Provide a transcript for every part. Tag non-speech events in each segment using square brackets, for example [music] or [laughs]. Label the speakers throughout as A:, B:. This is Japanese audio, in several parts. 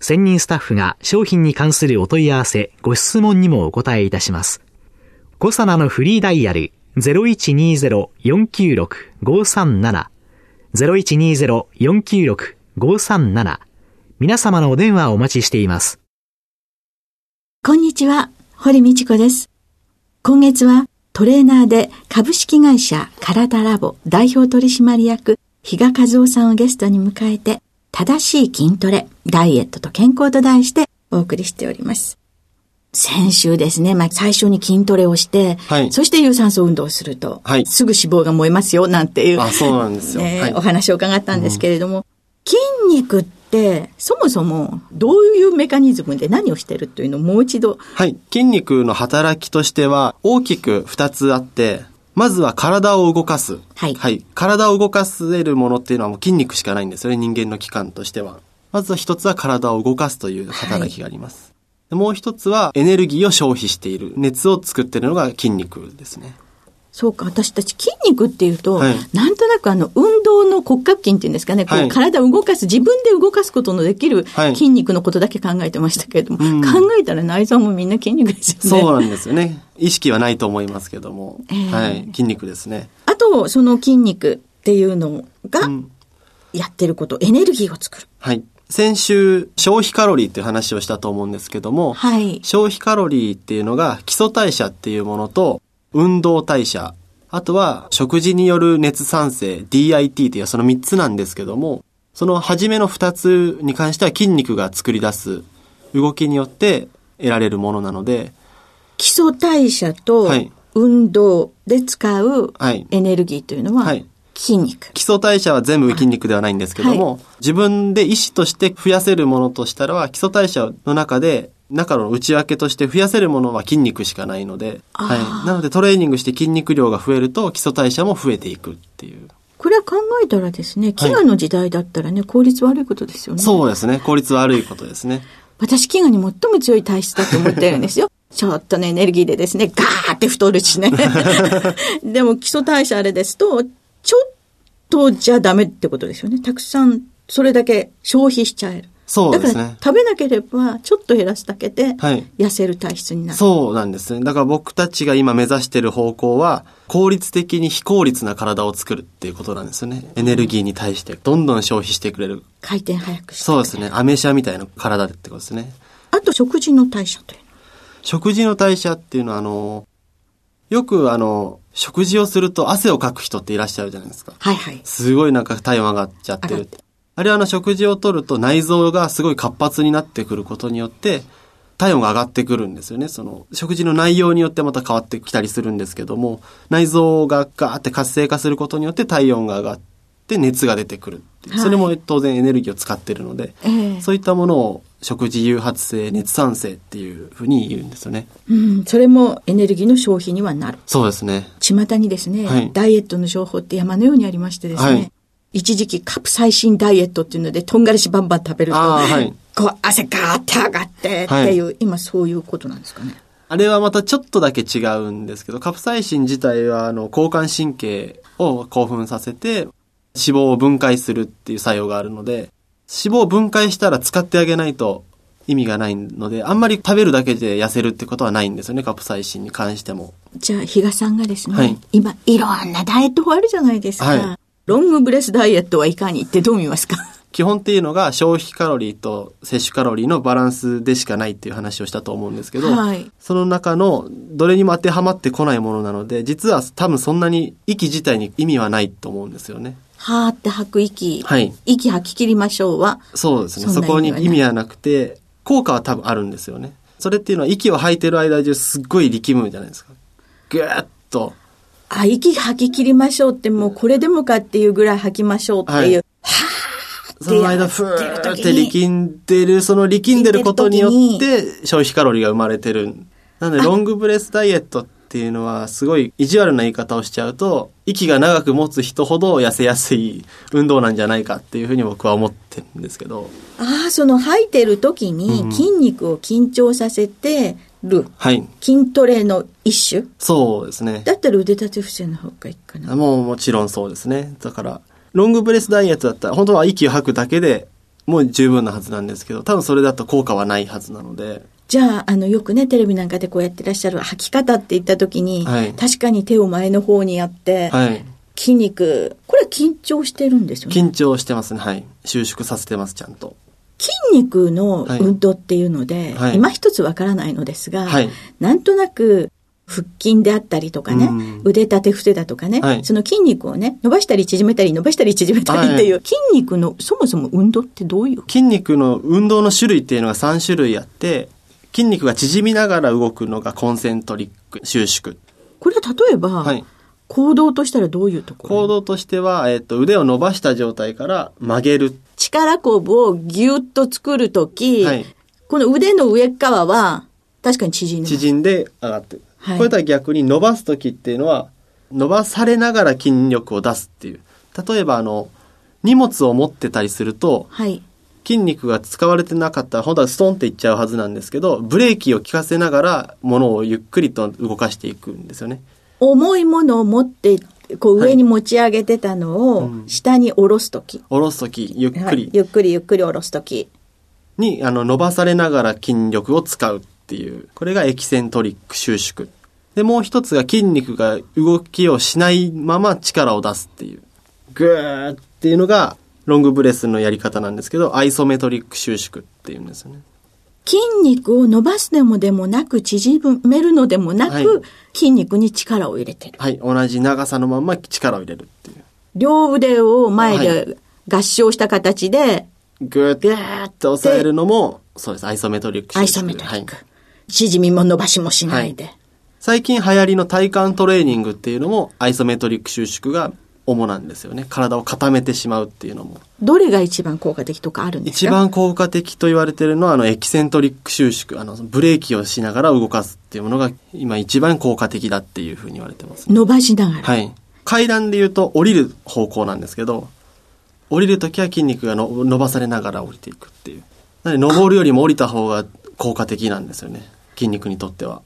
A: 専任スタッフが商品に関するお問い合わせ、ご質問にもお答えいたします。コサナのフリーダイヤル0120-496-537 0120-496-537皆様のお電話をお待ちしています。
B: こんにちは、堀道子です。今月はトレーナーで株式会社カラタラボ代表取締役比嘉和夫さんをゲストに迎えて正しい筋トレ、ダイエットと健康と題してお送りしております。先週ですね、まあ、最初に筋トレをして、はい、そして有酸素運動をすると、はい、すぐ脂肪が燃えますよ、なんていう、
C: あそうなんですよ、[laughs]
B: はい、お話を伺ったんですけれども、うん、筋肉って、そもそもどういうメカニズムで何をしてるというのをもう一度。
C: はい。筋肉の働きとしては大きく二つあって、まずは体を動かす。はい。はい。体を動かせるものっていうのはもう筋肉しかないんですよね、人間の器官としては。まずは一つは体を動かすという働きがあります。はい、もう一つはエネルギーを消費している。熱を作っているのが筋肉ですね。
B: そうか、私たち筋肉っていうと、はい、なんとなくあの、運動の骨格筋っていうんですかね、こう、体を動かす、自分で動かすことのできる筋肉のことだけ考えてましたけれども、はい考えたら内臓もみんな筋肉ですよ
C: ね。そうなんですよね。意識はないと思いますけども、えー、はい、筋肉ですね。
B: あと、その筋肉っていうのが、やってること、エネルギーを作る。
C: はい。先週、消費カロリーっていう話をしたと思うんですけども、はい、消費カロリーっていうのが基礎代謝っていうものと、運動代謝、あとは食事による熱産生、DIT というその3つなんですけども、その初めの2つに関しては筋肉が作り出す動きによって得られるものなので、
B: 基礎代謝と運動で使うエネルギーというのは、はい、筋肉。
C: 基礎代謝は全部筋肉ではないんですけども、はい、自分で意思として増やせるものとしたら基礎代謝の中で中の内訳として増やせるものは筋肉しかないので、はい。なのでトレーニングして筋肉量が増えると基礎代謝も増えていくっていう。
B: これは考えたらですね、飢餓の時代だったらね、はい、効率悪いことですよね。
C: そうですね。効率悪いことですね。
B: 私、飢餓に最も強い体質だと思ってるんですよ。[laughs] ちょっとね、エネルギーでですね、ガーって太るしね。[laughs] でも基礎代謝あれですと、ちょっとじゃダメってことですよね。たくさん、それだけ消費しちゃえる。
C: そうですね。
B: 食べなければ、ちょっと減らすだけで、痩せる体質になる、はい、
C: そうなんですね。だから僕たちが今目指している方向は、効率的に非効率な体を作るっていうことなんですよね。エネルギーに対してどんどん消費してくれる。
B: 回転早くして
C: そうですね。アメ車みたいな体ってことですね。
B: あと食事の代謝というの
C: 食事の代謝っていうのは、あの、よくあの、食事をすると汗をかく人っていらっしゃるじゃないですか。
B: はいはい。
C: すごいなんか体温上がっちゃってる。あれはあの食事をとると内臓がすごい活発になってくることによって、体温が上がってくるんですよね。その、食事の内容によってまた変わってきたりするんですけども、内臓がガーって活性化することによって体温が上がって熱が出てくるはい、それも当然エネルギーを使ってるので、えー、そういったものを食事誘発性、熱産生っていうふうに言うんですよね。
B: うん、それもエネルギーの消費にはなる。
C: そうですね。
B: 巷にですね、はい、ダイエットの情報って山のようにありましてですね、はい一時期カプサイシンダイエットっていうので、とんがりしバンバン食べると、はい、こう汗ガーって上がってっていう、はい、今そういうことなんですかね。
C: あれはまたちょっとだけ違うんですけど、カプサイシン自体はあの交感神経を興奮させて脂肪を分解するっていう作用があるので、脂肪を分解したら使ってあげないと意味がないので、あんまり食べるだけで痩せるってことはないんですよね、カプサイシンに関しても。
B: じゃあ、比嘉さんがですね、はい、今、いろんなダイエット法あるじゃないですか。はいロングブレスダイエットはいかにってどう見ますか？
C: 基本っていうのが消費カロリーと摂取カロリーのバランスでしかないっていう話をしたと思うんですけど、
B: はい
C: その中のどれにも当てはまってこないものなので、実は多分そんなに息自体に意味はないと思うんですよね。
B: はーって吐く息。
C: はい
B: 息吐き切りましょうは？
C: そうですね。
B: そ
C: こに
B: な意味はない
C: 意味はなくて、効果は多分あるんですよね。それっていうのは息を吐いてる間中すっごい力むじゃないですか。ぐーっと。
B: あ、息吐き切りましょうってもうこれでもかっていうぐらい吐きましょうっていう。
C: はいその間、ふーって力んでる、その力んでることによって消費カロリーが生まれてる。なので、ロングブレスダイエットっていうのは、すごい意地悪な言い方をしちゃうと、息が長く持つ人ほど痩せやすい運動なんじゃないかっていうふうに僕は思ってるんですけど。
B: ああ、その吐いてる時に
C: うん
B: 筋肉を緊張させてる
C: はい。
B: 筋トレの一種？
C: そうですね。
B: だったら腕立て伏せの方がいいかな。
C: もうもちろんそうですね。だから、ロングブレスダイエットだったら、本当は息を吐くだけでもう十分なはずなんですけど、多分それだと効果はないはずなので、
B: じゃあ、あの、よくね、テレビなんかでこうやってらっしゃる吐き方って言った時に、
C: はい
B: 確かに手を前の方にやって、
C: はい。
B: 筋肉、これは緊張してるんですよね？
C: 緊張してますね。はい。収縮させてます、ちゃんと。
B: 筋肉の運動っていうので、
C: はい。
B: 今一つわからないのですが、
C: はい。
B: なんとなく腹筋であったりとかね、
C: うん。
B: 腕立て伏せだとかね、
C: はい。
B: その筋肉をね、伸ばしたり縮めたり伸ばしたり縮めたりっていう、
C: は
B: 筋肉のそもそも運動ってどういう？
C: 筋肉の運動の種類っていうのが3種類あって、筋肉が縮みながら動くのがコンセントリック、収縮。
B: これは例えば、
C: はい。
B: 行動としたらどういうところ？
C: 行動としては、えっと、腕を伸ばした状態から曲げる。
B: 力こぶをギュッと作るとき、
C: はい
B: この腕の上側は確かに縮んで。
C: 縮んで上がってる。
B: はい
C: これとは逆に伸ばす時っていうのは、伸ばされながら筋力を出すっていう。例えばあの、荷物を持ってたりすると、
B: はい。
C: 筋肉が使われてなかったら、本当はストンっていっちゃうはずなんですけど、ブレーキを効かせながら、物をゆっくりと動かしていくんですよね。
B: 重いものを持って、こう上に持ち上げてたのを
C: うん
B: 下に下ろすとき。
C: 下ろす時、ゆっくり
B: はいゆっくりゆっくり下ろすとき。
C: に、あの、伸ばされながら筋力を使うっていう。これがエキセントリック収縮。で、もう一つが筋肉が動きをしないまま力を出すっていう。グーっていうのが、ロングブレスのやり方なんですけど、アイソメトリック収縮っていうんですよね。
B: 筋肉を伸ばすでもでもなく、縮めるのでもなく、
C: はい
B: 筋肉に力を入れてる。
C: はい。同じ長さのまま力を入れるっていう。
B: 両腕を前
C: は
B: で合掌した形で、
C: グーって押さえるのも、そうです。アイソメトリック収縮。
B: アイソメトリック。
C: はい
B: 縮みも伸ばしもしないで。
C: 最近流行りの体幹トレーニングっていうのも、アイソメトリック収縮が主なんですよね。体を固めてしまうっていうのも。
B: どれが一番効果的とかあるんですか？
C: 一番効果的と言われてるのは、あの、エキセントリック収縮。あの、ブレーキをしながら動かすっていうものが、今一番効果的だっていうふうに言われてます、ね。
B: 伸ばしながら。
C: はい。階段で言うと、降りる方向なんですけど、降りるときは筋肉がの伸ばされながら降りていくっていう。なので、登るよりも降りた方が効果的なんですよね。筋肉にとっては。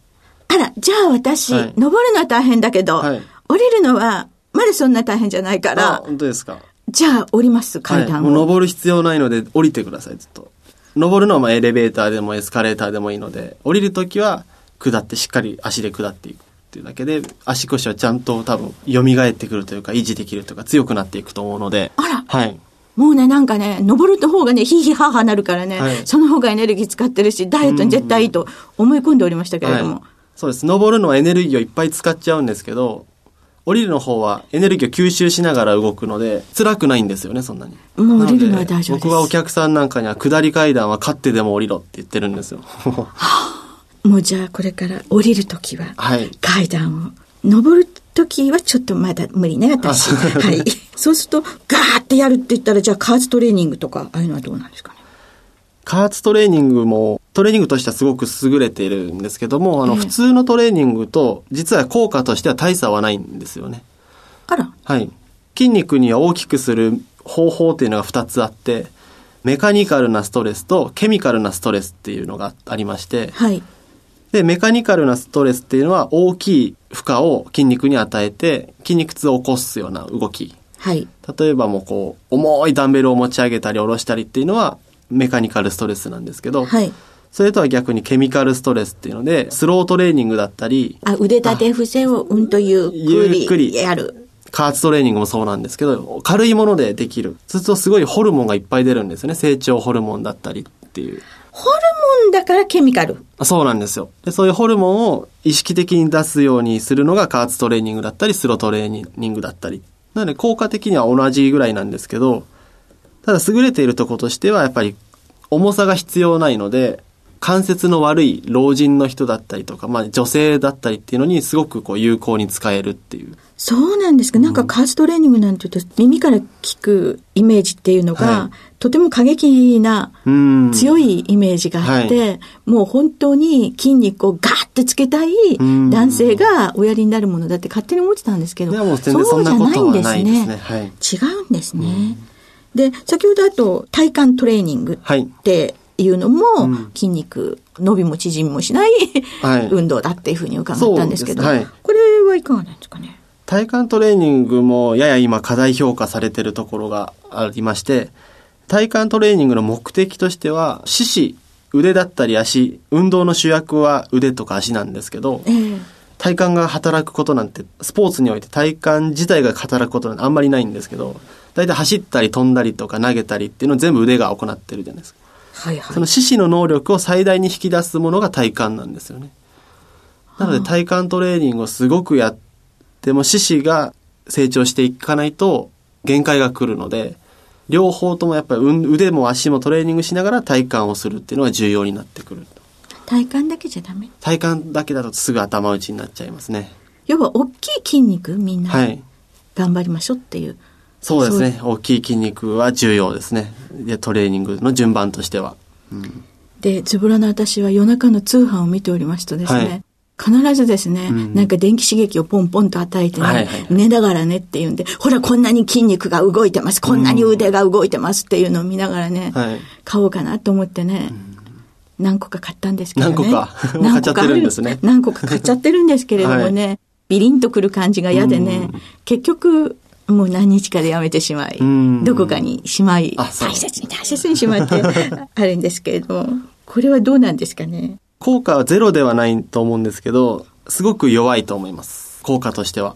B: あら、じゃあ私、
C: はい
B: 登るのは大変だけど、
C: はい
B: 降りるのは、まだそんな大変じゃないか
C: あ、
B: ら、
C: 本当ですか。
B: じゃあ降ります、階
C: はい。
B: 段を。
C: もう登る必要ないので、降りてください、ずっと。登るのはまあエレベーターでもエスカレーターでもいいので、降りるときは下ってしっかり足で下っていくっていうだけで、足腰はちゃんと多分蘇ってくるというか、維持できるというか、強くなっていくと思うので。
B: あら
C: はい。
B: もうね、なんかね、登る方がね、ヒーヒーハーハーなるからね、
C: はい
B: その方がエネルギー使ってるし、ダイエットに絶対いいと思い込んでおりましたけれども。
C: はい、そうです。登るのはエネルギーをいっぱい使っちゃうんですけど、降りるの方はエネルギーを吸収しながら動くので、辛くないんですよね、そんなに。
B: もう降りるのは大丈夫です
C: 僕はお客さんなんかには下り階段は勝ってでも降りろって言ってるんですよ。[laughs]
B: もうじゃあこれから降りるときは、
C: はい。
B: 階段を。登るときはちょっとまだ無理ね、私。
C: あそう
B: はい。[laughs] そうすると、ガーってやるって言ったら、じゃあ加圧トレーニングとか、ああいうのはどうなんですかね？
C: 加圧トレーニングも、トレーニングとしてはすごく優れているんですけども、あの、
B: ええ
C: 普通のトレーニングと、実は効果としては大差はないんですよね。
B: あら、
C: はい。筋肉には大きくする方法っていうのが2つあって、メカニカルなストレスとケミカルなストレスっていうのがありまして、
B: はい。
C: で、メカニカルなストレスっていうのは大きい負荷を筋肉に与えて、筋肉痛を起こすような動き。
B: はい。
C: 例えばもうこう、重いダンベルを持ち上げたり下ろしたりっていうのは、メカニカルストレスなんですけど、
B: はい。
C: それとは逆にケミカルストレスっていうので、スロートレーニングだったり、
B: あ、腕立て伏せをうんとゆっくり
C: ゆっくり
B: やる。
C: 加圧トレーニングもそうなんですけど、軽いものでできる。そうするとすごいホルモンがいっぱい出るんですよね。成長ホルモンだったりっていう。
B: ホルモンだからケミカル。
C: そうなんですよ。でそういうホルモンを意識的に出すようにするのが加圧トレーニングだったり、スロトレーニングだったり。なので効果的には同じぐらいなんですけど、ただ優れているところとしてはやっぱり重さが必要ないので、関節の悪い老人の人だったりとか、まあ女性だったりっていうのにすごくこう有効に使えるっていう。
B: そうなんですか。なんかカーストレーニングなんて言うと耳から聞くイメージっていうのが、はい、とても過激な強いイメージがあって、はい、もう本当に筋肉をガーってつけたい男性がおやりになるものだって勝手に思ってたんですけど、そうじゃないんですね。ねはい、違うんですね。で、先ほどあと体幹トレーニングっていうのも、筋肉、伸びも縮みもしない運動だっていうふうに伺ったんですけど、はい、これはいかがなんですかね？
C: 体幹トレーニングもやや今過大評価されてるところがありまして、体幹トレーニングの目的としては、四肢、腕だったり足、運動の主役は腕とか足なんですけど、えー、体幹が働くことなんて、スポーツにおいて体幹自体が働くことなんてあんまりないんですけど、大体走ったり飛んだりとか投げたりっていうのを全部腕が行ってるじゃないですか。はいはい、その四肢の能力を最大に引き出すものが体幹なんですよね。なので体幹トレーニングをすごくやっても四肢が成長していかないと限界が来るので、両方ともやっぱり腕も足もトレーニングしながら体幹をするっていうのが重要になってくる。
B: 体幹だけじゃダメ？
C: 体幹だけだとすぐ頭打ちになっちゃいますね。
B: 要は大きい筋肉みんな。はい。頑張りましょうっていう。
C: そうですね。大きい筋肉は重要ですね。で、トレーニングの順番としては。
B: うん、で、ズボラの私は夜中の通販を見ておりますとですね、はい、必ずですね、うん、なんか電気刺激をポンポンと与えてね、はいはいはい、寝ながらねって言うんで、ほらこんなに筋肉が動いてます、こんなに腕が動いてますっていうのを見ながらね、はい、買おうかなと思ってね、何個か買ったんですけどね。
C: 何個か？何個か？買っちゃってるんですね。
B: 何個か買っちゃってるんですけれどもね、はい、ビリンとくる感じが嫌でね、結局もう何日かでやめてしまい、どこかにしまい、大切に大切にしまって [laughs] あるんですけれども、これはどうなんですかね？
C: 効果はゼロではないと思うんですけど、すごく弱いと思います。効果としては。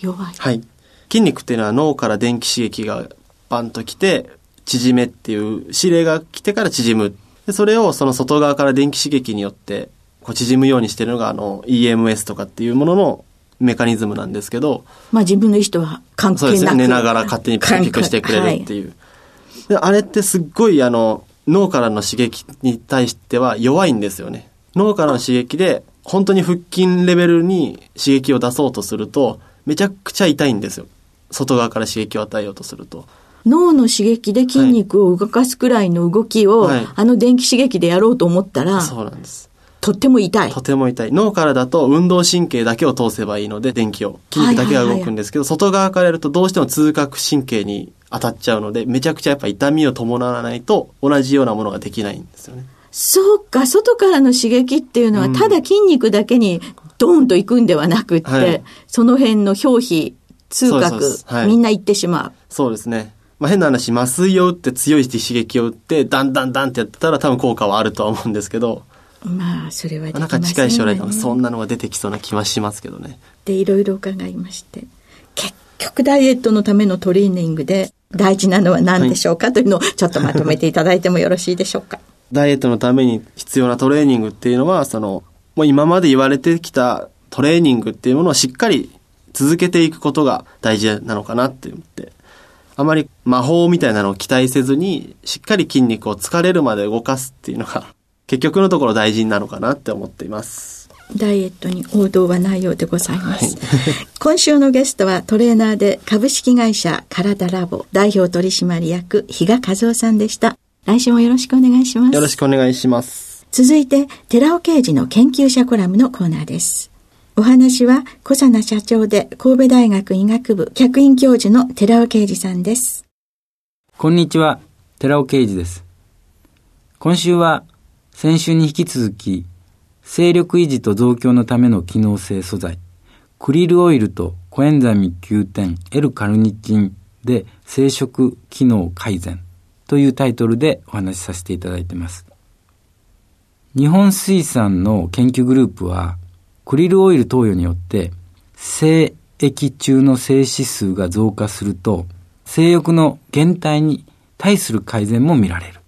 B: 弱い。
C: はい。筋肉っていうのは脳から電気刺激がバンと来て、縮めっていう指令が来てから縮む。でそれをその外側から電気刺激によってこう縮むようにしてるのがあの EMS とかっていうもののメカニズムなんですけど。
B: まあ自分の意思とは関係なくそうですね。
C: 寝ながら勝手にピクピクしてくれるっていう。はい、であれってすっごいあの、脳からの刺激に対しては弱いんですよね。脳からの刺激で、本当に腹筋レベルに刺激を出そうとすると、めちゃくちゃ痛いんですよ。外側から刺激を与えようとすると。
B: 脳の刺激で筋肉を動かすくらいの動きを、はい、あの電気刺激でやろうと思ったら、
C: そうなんです。
B: とっても痛い。
C: とても痛い。脳からだと運動神経だけを通せばいいので、電気を。筋肉だけが動くんですけど、外側からやるとどうしても通覚神経に当たっちゃうので、めちゃくちゃやっぱ痛みを伴わないと同じようなものができないんですよね。
B: そうか、外からの刺激っていうのは、ただ筋肉だけにドーンと行くんではなくって、はい、その辺の表皮、痛覚、はい、みんな行ってしまう。
C: そうですね。まあ、変な話、麻酔を打って強い刺激を打って、だんだんだんってやったら多分効果はあるとは思うんですけど、
B: まあそれはできま
C: なんか近い将来でもそんなのが出てきそうな気はしますけどね。
B: でいろいろ伺いまして結局ダイエットのためのトレーニングで大事なのは何でしょうか、はい、というのをちょっとまとめていただいてもよろしいでしょうか。[laughs]
C: ダイエットのために必要なトレーニングっていうのはそのもう今まで言われてきたトレーニングっていうものをしっかり続けていくことが大事なのかなって思って。あまり魔法みたいなのを期待せずに、しっかり筋肉を疲れるまで動かすっていうのが結局のところ大事なのかなって思っています。
B: ダイエットに王道はないようでございます。はい、[laughs] 今週のゲストはトレーナーで株式会社体ラボ代表取締役比嘉和夫さんでした。来週もよろしくお願いします。
C: よろしくお願いします。
B: 続いて、寺尾刑事の研究者コラムのコーナーです。お話は小佐奈社長で神戸大学医学部客員教授の寺尾啓二さんです。
D: こんにちは、寺尾啓二です。今週は先週に引き続き、勢力維持と増強のための機能性素材、クリルオイルとコエンザミ Q10 L カルニチンで生殖機能改善というタイトルでお話しさせていただいています。日本水産の研究グループは、クリルオイル投与によって、性液中の精子数が増加すると、性欲の減退に対する改善も見られる。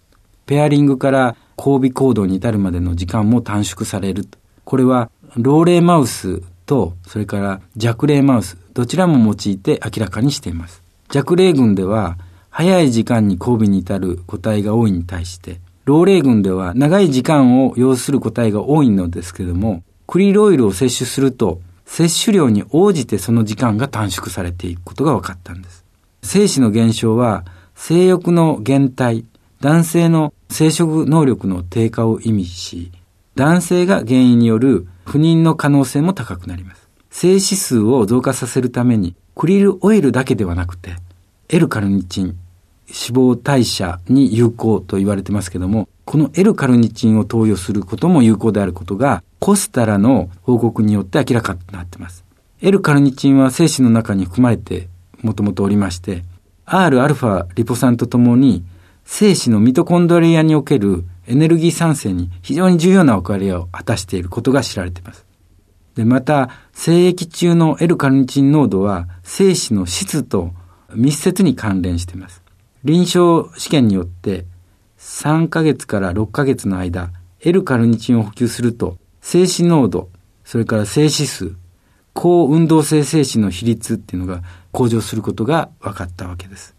D: ペアリングから交尾行動に至るまでの時間も短縮される。これは、老齢マウスと、それから弱齢マウス、どちらも用いて明らかにしています。弱齢群では、早い時間に交尾に至る個体が多いに対して、老齢群では長い時間を要する個体が多いのですけれども、クリルオイルを摂取すると、摂取量に応じてその時間が短縮されていくことが分かったんです。精子の減少は、性欲の減退、男性の生殖能力の低下を意味し、男性が原因による不妊の可能性も高くなります。精子数を増加させるために、クリルオイルだけではなくて、L カルニチン、脂肪代謝に有効と言われてますけども、この L カルニチンを投与することも有効であることが、コスタラの報告によって明らかになっています。L カルニチンは精子の中に含まれてもともとおりまして、Rα リポ酸とともに、精子のミトコンドリアにおけるエネルギー産生に非常に重要な役割を果たしていることが知られています。で、また、精液中の L カルニチン濃度は精子の質と密接に関連しています。臨床試験によって3ヶ月から6ヶ月の間、L カルニチンを補給すると、精子濃度、それから精子数、高運動性精子の比率っていうのが向上することが分かったわけです。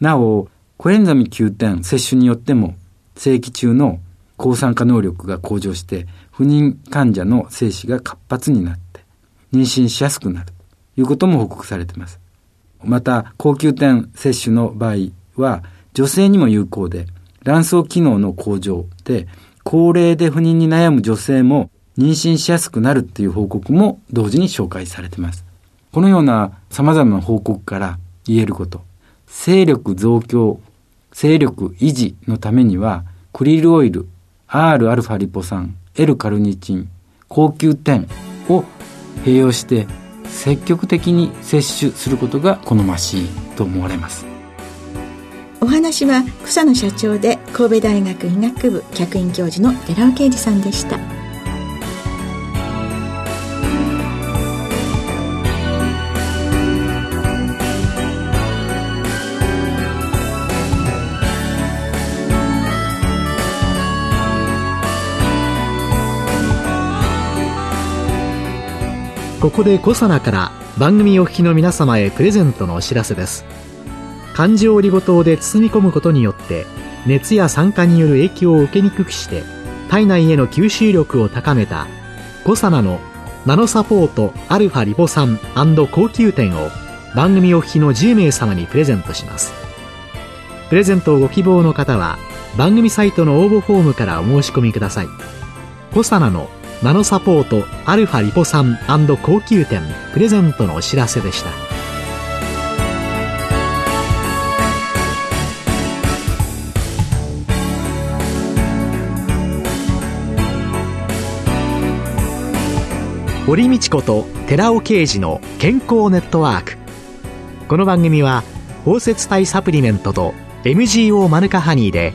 D: なお、コエンザミ Q10 摂取によっても、精液中の抗酸化能力が向上して、不妊患者の精子が活発になって、妊娠しやすくなるということも報告されています。また、高級点摂取の場合は、女性にも有効で、卵巣機能の向上で、高齢で不妊に悩む女性も妊娠しやすくなるっていう報告も同時に紹介されています。このような様々な報告から言えること。勢力増強、勢力維持のためには、クリルオイル、Rα リポ酸、L カルニチン、高級点を併用して積極的に摂取することが好ましいと思われます。
B: お話は草野社長で神戸大学医学部客員教授の寺尾啓二さんでした。
A: ここでコサナから番組お聞きの皆様へプレゼントのお知らせです。漢字オリゴ糖で包み込むことによって熱や酸化による影響を受けにくくして体内への吸収力を高めたコサナのナノサポートアルファリポ酸高級店を番組お聞きの10名様にプレゼントします。プレゼントをご希望の方は番組サイトの応募フォームからお申し込みください。コサナのナノサポートアルファリポ酸高級店。プレゼントのお知らせでした。堀道子と寺尾啓二の健康ネットワーク。この番組は包摂体サプリメントと MGO マヌカハニーで